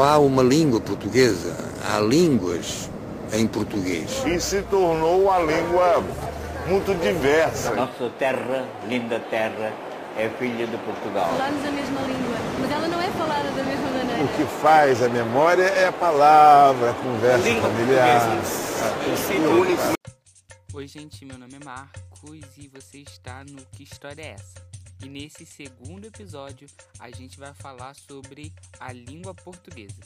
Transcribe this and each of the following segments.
não há uma língua portuguesa, há línguas em português. E se tornou uma língua muito diversa. Nossa terra, linda terra, é filha de Portugal. Falamos a mesma língua, mas ela não é falada da mesma maneira. O que faz a memória é a palavra, a conversa familiar. Oi, gente, meu nome é Marcos e você está no Que História é Essa? E nesse segundo episódio a gente vai falar sobre a língua portuguesa.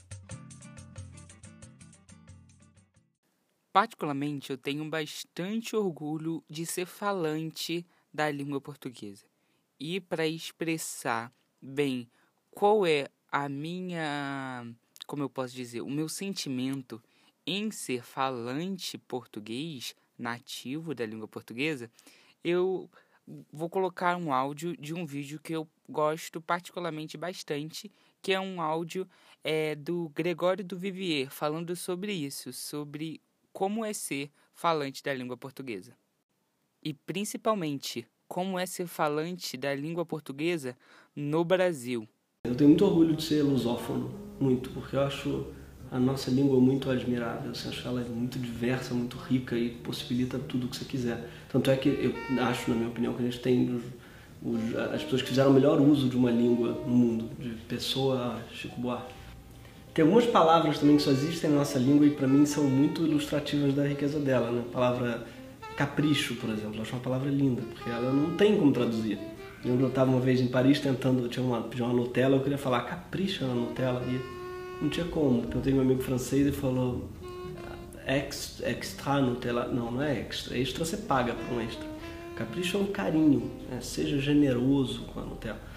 Particularmente, eu tenho bastante orgulho de ser falante da língua portuguesa. E para expressar bem qual é a minha, como eu posso dizer, o meu sentimento em ser falante português nativo da língua portuguesa, eu vou colocar um áudio de um vídeo que eu gosto particularmente bastante, que é um áudio é, do Gregório do Vivier, falando sobre isso, sobre como é ser falante da língua portuguesa. E principalmente, como é ser falante da língua portuguesa no Brasil. Eu tenho muito orgulho de ser lusófono, muito, porque eu acho a nossa língua muito admirável, eu acho ela muito diversa, muito rica e possibilita tudo o que você quiser. Tanto é que eu acho, na minha opinião, que a gente tem os, os, as pessoas que fizeram o melhor uso de uma língua no mundo, de Pessoa a Chico Buarque. Tem algumas palavras também que só existem na nossa língua e para mim são muito ilustrativas da riqueza dela. Né? A palavra capricho, por exemplo, eu acho uma palavra linda, porque ela não tem como traduzir. Eu estava uma vez em Paris tentando, tinha uma, pedir uma Nutella, eu queria falar capricha na Nutella e não tinha como. Eu tenho um amigo francês e falou extra, extra Nutella. Não, não é extra. Extra você paga por um extra. Capricho é um carinho, né? seja generoso com a Nutella.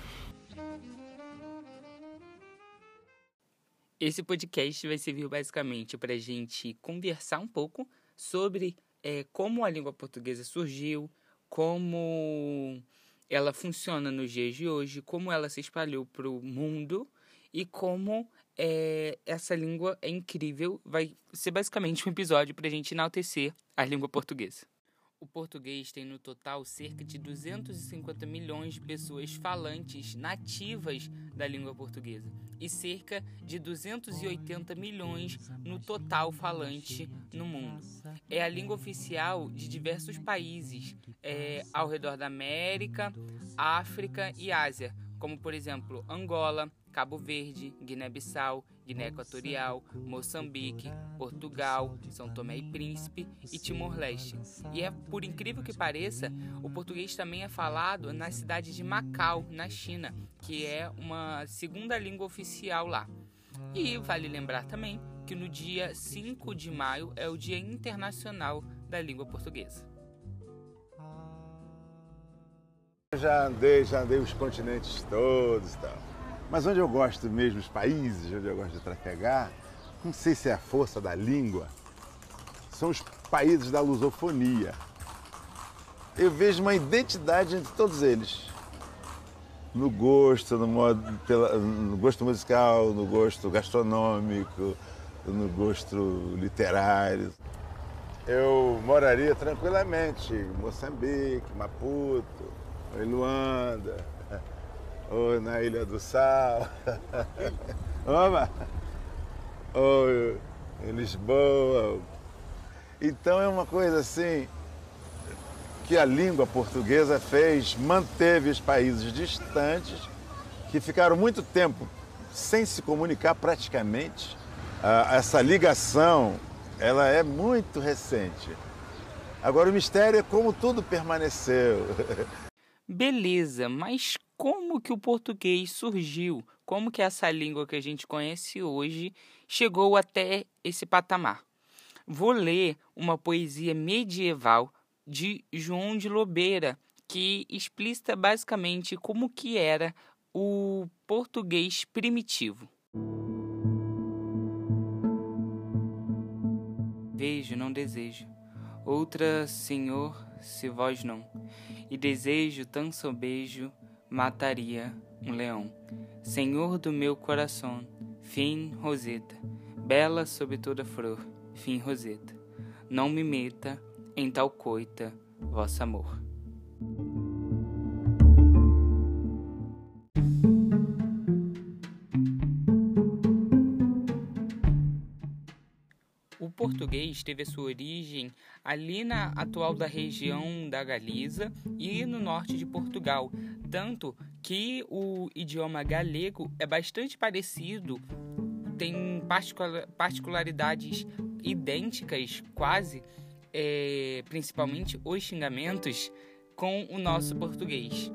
Esse podcast vai servir basicamente para a gente conversar um pouco sobre é, como a língua portuguesa surgiu, como ela funciona nos dias de hoje, como ela se espalhou para o mundo e como é, essa língua é incrível. Vai ser basicamente um episódio para a gente enaltecer a língua portuguesa. O português tem no total cerca de 250 milhões de pessoas falantes nativas da língua portuguesa e cerca de 280 milhões no total falante no mundo. É a língua oficial de diversos países é, ao redor da América, África e Ásia, como por exemplo Angola, Cabo Verde, Guiné-Bissau, Guiné Equatorial, Moçambique, Portugal, São Tomé e Príncipe e Timor-Leste. E é por incrível que pareça, o português também é falado na cidade de Macau, na China, que é uma segunda língua oficial lá. E vale lembrar também que no dia 5 de maio é o Dia Internacional da Língua Portuguesa. Já andei, já andei os continentes todos e tal. Mas onde eu gosto mesmo, os países onde eu gosto de trafegar, não sei se é a força da língua, são os países da lusofonia. Eu vejo uma identidade entre todos eles. No gosto, no, modo, pela, no gosto musical, no gosto gastronômico, no gosto literário. Eu moraria tranquilamente em Moçambique, Maputo, em Luanda, ou na Ilha do Sal, Oba! ou em Lisboa. Então é uma coisa assim que a língua portuguesa fez, manteve os países distantes que ficaram muito tempo sem se comunicar praticamente. essa ligação, ela é muito recente. Agora o mistério é como tudo permaneceu. Beleza, mas como que o português surgiu? Como que essa língua que a gente conhece hoje chegou até esse patamar? Vou ler uma poesia medieval de João de Lobeira, que explicita basicamente como que era o português primitivo. Vejo, não desejo. Outra, Senhor, se vós não. E desejo tão sobejo mataria um leão. Senhor do meu coração, fim Roseta, bela sob toda flor, fim Roseta. Não me meta em tal coita, vosso amor. português teve a sua origem ali na atual da região da Galiza e no norte de Portugal, tanto que o idioma galego é bastante parecido, tem particularidades idênticas, quase, é, principalmente os xingamentos, com o nosso português.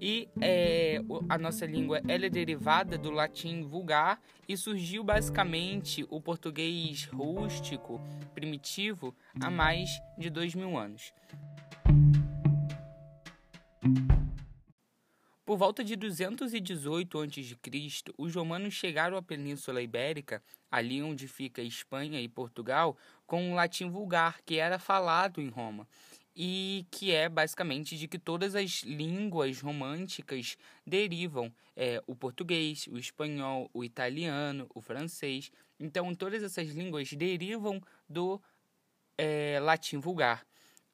E é, a nossa língua ela é derivada do latim vulgar e surgiu basicamente o português rústico, primitivo, há mais de dois mil anos. Por volta de 218 a.C., os romanos chegaram à Península Ibérica, ali onde fica Espanha e Portugal, com o latim vulgar, que era falado em Roma e que é basicamente de que todas as línguas românticas derivam é, o português, o espanhol, o italiano, o francês. Então, todas essas línguas derivam do é, latim vulgar.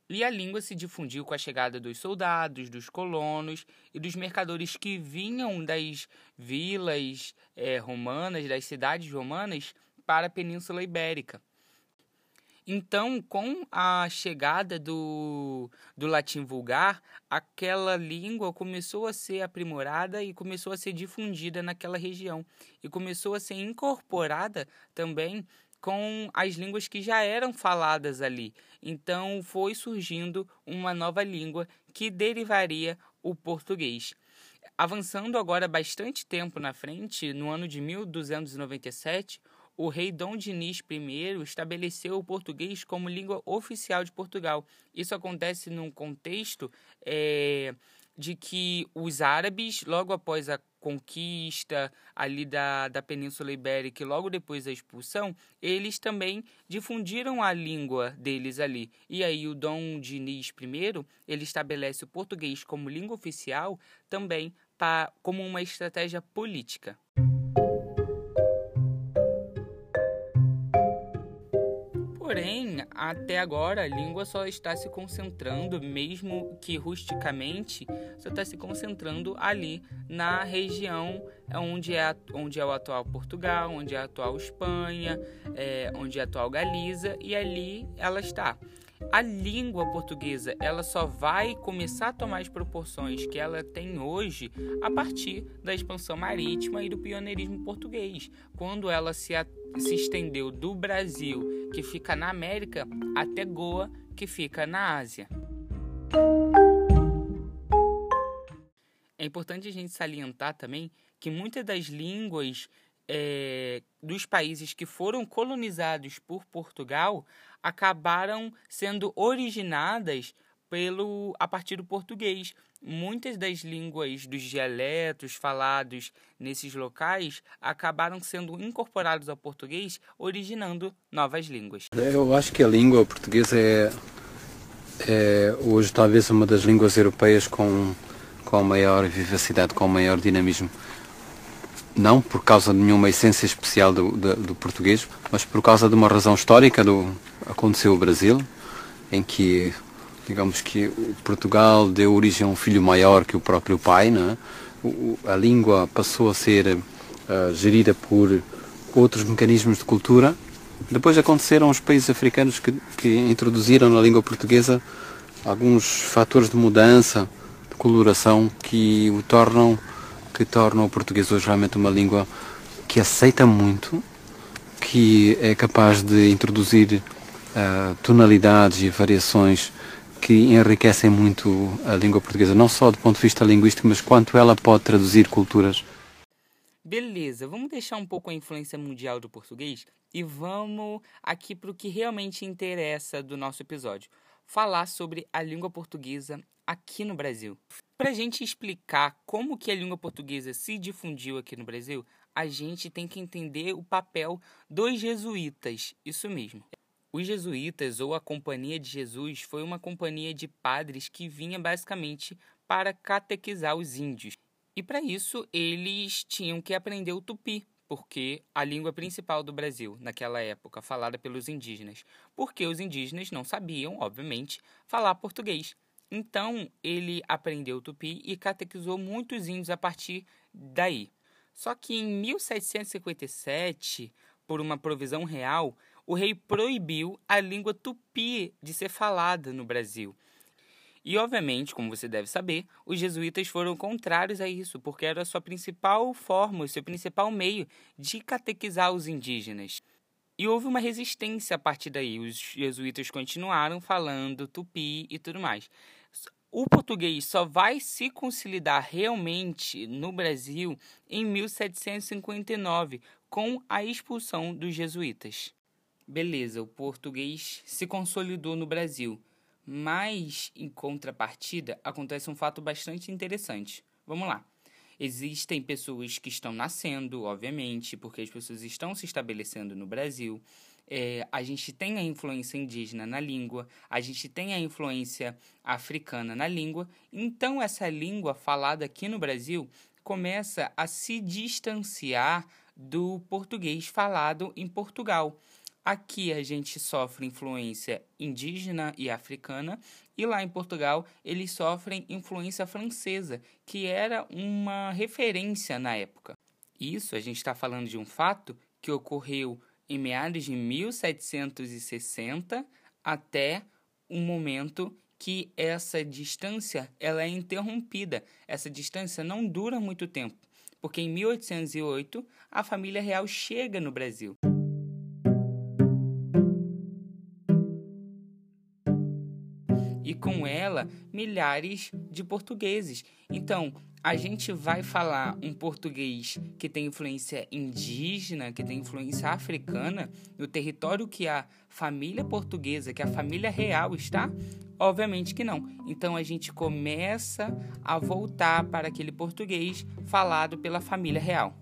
E a língua se difundiu com a chegada dos soldados, dos colonos e dos mercadores que vinham das vilas é, romanas, das cidades romanas, para a Península Ibérica. Então, com a chegada do, do latim vulgar, aquela língua começou a ser aprimorada e começou a ser difundida naquela região. E começou a ser incorporada também com as línguas que já eram faladas ali. Então, foi surgindo uma nova língua que derivaria o português. Avançando agora bastante tempo na frente, no ano de 1297, o rei Dom Dinis I estabeleceu o português como língua oficial de Portugal. Isso acontece num contexto é, de que os árabes, logo após a conquista ali da, da Península Ibérica e logo depois da expulsão, eles também difundiram a língua deles ali. E aí o Dom Dinis I, ele estabelece o português como língua oficial também pra, como uma estratégia política. Até agora a língua só está se concentrando, mesmo que rusticamente, só está se concentrando ali na região onde é, onde é o atual Portugal, onde é a atual Espanha, é, onde é a atual Galiza, e ali ela está. A língua portuguesa ela só vai começar a tomar as proporções que ela tem hoje a partir da expansão marítima e do pioneirismo português, quando ela se, se estendeu do Brasil, que fica na América, até Goa, que fica na Ásia. É importante a gente salientar também que muitas das línguas é, dos países que foram colonizados por Portugal acabaram sendo originadas pelo a partir do português. Muitas das línguas dos dialetos falados nesses locais acabaram sendo incorporados ao português, originando novas línguas. Eu acho que a língua portuguesa é, é hoje talvez uma das línguas europeias com, com maior vivacidade, com maior dinamismo não por causa de nenhuma essência especial do, do, do, português, mas por causa de uma razão histórica do aconteceu o Brasil, em que digamos que Portugal deu origem a um filho maior que o próprio pai, né? A língua passou a ser uh, gerida por outros mecanismos de cultura. Depois aconteceram os países africanos que, que introduziram na língua portuguesa alguns fatores de mudança, de coloração que o tornam que tornam o português hoje realmente uma língua que aceita muito, que é capaz de introduzir uh, tonalidades e variações que enriquecem muito a língua portuguesa, não só do ponto de vista linguístico, mas quanto ela pode traduzir culturas. Beleza, vamos deixar um pouco a influência mundial do português e vamos aqui para o que realmente interessa do nosso episódio: falar sobre a língua portuguesa aqui no Brasil. Para a gente explicar como que a língua portuguesa se difundiu aqui no Brasil, a gente tem que entender o papel dos jesuítas, isso mesmo. Os jesuítas ou a Companhia de Jesus foi uma companhia de padres que vinha basicamente para catequizar os índios. E para isso eles tinham que aprender o tupi, porque a língua principal do Brasil naquela época, falada pelos indígenas, porque os indígenas não sabiam, obviamente, falar português. Então ele aprendeu tupi e catequizou muitos índios a partir daí. Só que em 1757, por uma provisão real, o rei proibiu a língua tupi de ser falada no Brasil. E, obviamente, como você deve saber, os jesuítas foram contrários a isso, porque era a sua principal forma, o seu principal meio de catequizar os indígenas. E houve uma resistência a partir daí. Os jesuítas continuaram falando tupi e tudo mais. O português só vai se consolidar realmente no Brasil em 1759, com a expulsão dos jesuítas. Beleza, o português se consolidou no Brasil. Mas, em contrapartida, acontece um fato bastante interessante. Vamos lá. Existem pessoas que estão nascendo, obviamente, porque as pessoas estão se estabelecendo no Brasil. É, a gente tem a influência indígena na língua, a gente tem a influência africana na língua. Então, essa língua falada aqui no Brasil começa a se distanciar do português falado em Portugal. Aqui a gente sofre influência indígena e africana, e lá em Portugal eles sofrem influência francesa, que era uma referência na época. Isso a gente está falando de um fato que ocorreu em meados de 1760 até o momento que essa distância ela é interrompida. Essa distância não dura muito tempo, porque em 1808 a família real chega no Brasil. Com ela milhares de portugueses. Então, a gente vai falar um português que tem influência indígena, que tem influência africana, no território que a família portuguesa, que a família real está? Obviamente que não. Então a gente começa a voltar para aquele português falado pela família real.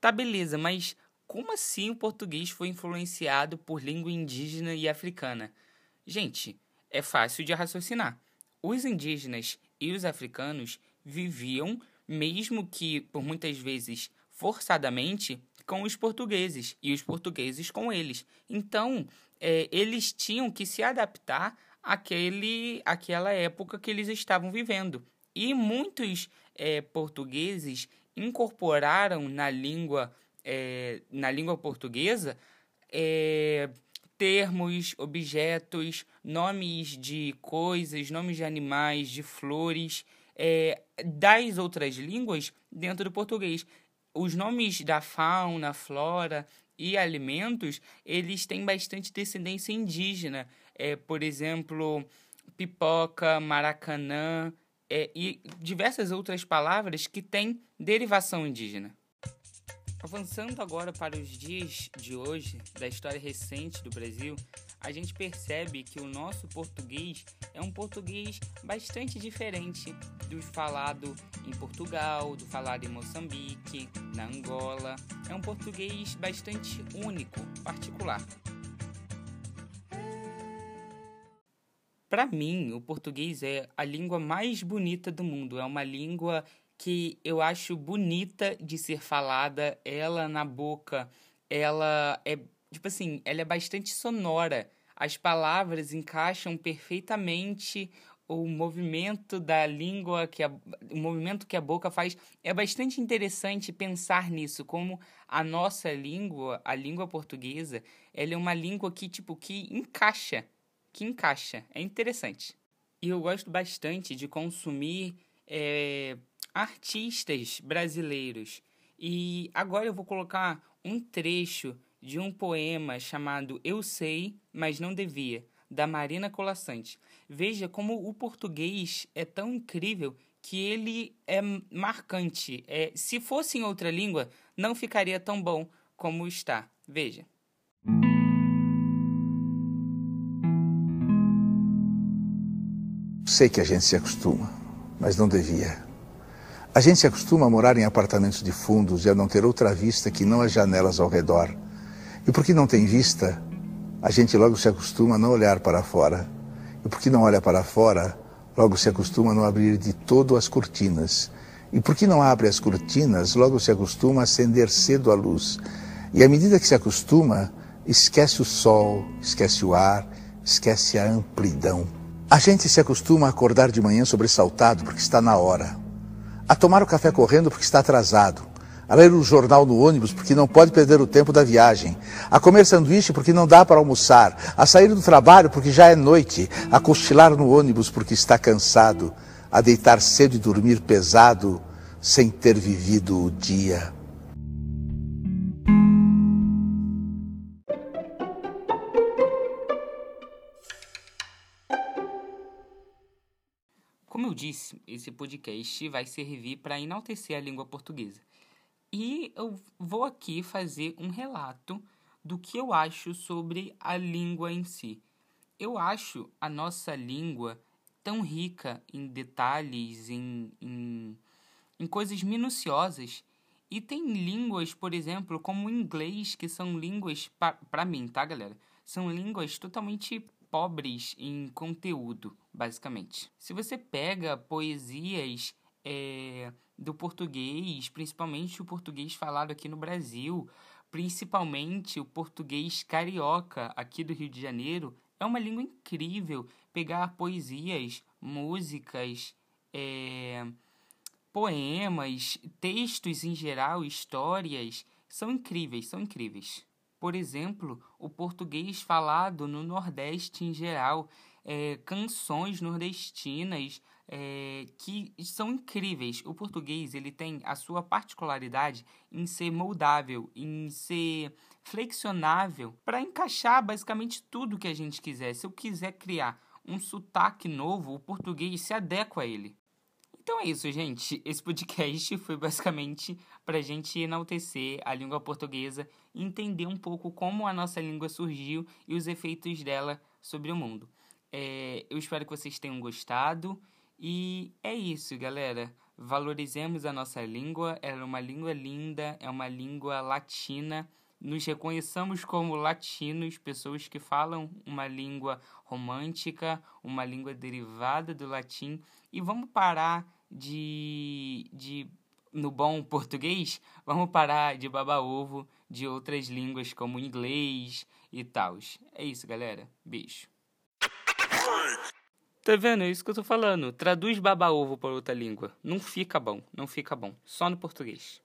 Tá beleza, mas como assim o português foi influenciado por língua indígena e africana? Gente, é fácil de raciocinar. Os indígenas e os africanos viviam, mesmo que por muitas vezes forçadamente, com os portugueses e os portugueses com eles. Então, é, eles tinham que se adaptar àquele, àquela época que eles estavam vivendo. E muitos é, portugueses incorporaram na língua é, na língua portuguesa é, termos, objetos, nomes de coisas, nomes de animais, de flores, é, das outras línguas dentro do português. Os nomes da fauna, flora e alimentos, eles têm bastante descendência indígena. É, por exemplo, pipoca, maracanã é, e diversas outras palavras que têm derivação indígena. Avançando agora para os dias de hoje, da história recente do Brasil, a gente percebe que o nosso português é um português bastante diferente do falado em Portugal, do falado em Moçambique, na Angola. É um português bastante único, particular. Para mim, o português é a língua mais bonita do mundo. É uma língua que eu acho bonita de ser falada, ela na boca, ela é, tipo assim, ela é bastante sonora. As palavras encaixam perfeitamente o movimento da língua que a, o movimento que a boca faz. É bastante interessante pensar nisso como a nossa língua a língua portuguesa ela é uma língua que tipo que encaixa que encaixa. É interessante. E eu gosto bastante de consumir é, artistas brasileiros. E agora eu vou colocar um trecho de um poema chamado Eu Sei, mas Não Devia, da Marina Colassante. Veja como o português é tão incrível que ele é marcante. É, se fosse em outra língua, não ficaria tão bom como está. Veja. Sei que a gente se acostuma, mas não devia. A gente se acostuma a morar em apartamentos de fundos e a não ter outra vista que não as janelas ao redor. E porque não tem vista, a gente logo se acostuma a não olhar para fora. E porque não olha para fora, logo se acostuma a não abrir de todo as cortinas. E porque não abre as cortinas, logo se acostuma a acender cedo a luz. E à medida que se acostuma, esquece o sol, esquece o ar, esquece a amplidão. A gente se acostuma a acordar de manhã sobressaltado porque está na hora a tomar o café correndo porque está atrasado, a ler o jornal no ônibus porque não pode perder o tempo da viagem, a comer sanduíche porque não dá para almoçar, a sair do trabalho porque já é noite, a cochilar no ônibus porque está cansado, a deitar cedo e dormir pesado sem ter vivido o dia. Eu disse, esse podcast vai servir para enaltecer a língua portuguesa. E eu vou aqui fazer um relato do que eu acho sobre a língua em si. Eu acho a nossa língua tão rica em detalhes, em, em, em coisas minuciosas. E tem línguas, por exemplo, como o inglês, que são línguas, para mim, tá, galera? São línguas totalmente pobres em conteúdo, basicamente. Se você pega poesias é, do português, principalmente o português falado aqui no Brasil, principalmente o português carioca aqui do Rio de Janeiro, é uma língua incrível. Pegar poesias, músicas, é, poemas, textos em geral, histórias, são incríveis, são incríveis. Por exemplo, o português falado no Nordeste em geral, é, canções nordestinas é, que são incríveis. O português ele tem a sua particularidade em ser moldável, em ser flexionável para encaixar basicamente tudo que a gente quiser. Se eu quiser criar um sotaque novo, o português se adequa a ele. Então é isso, gente. Esse podcast foi basicamente para a gente enaltecer a língua portuguesa entender um pouco como a nossa língua surgiu e os efeitos dela sobre o mundo. É, eu espero que vocês tenham gostado e é isso, galera. Valorizemos a nossa língua. Ela é uma língua linda, é uma língua latina nos reconheçamos como latinos, pessoas que falam uma língua romântica, uma língua derivada do latim, e vamos parar de, de no bom português, vamos parar de babar ovo de outras línguas como inglês e tal. É isso, galera. Beijo. Tá vendo? É isso que eu tô falando. Traduz baba ovo para outra língua. Não fica bom, não fica bom. Só no português.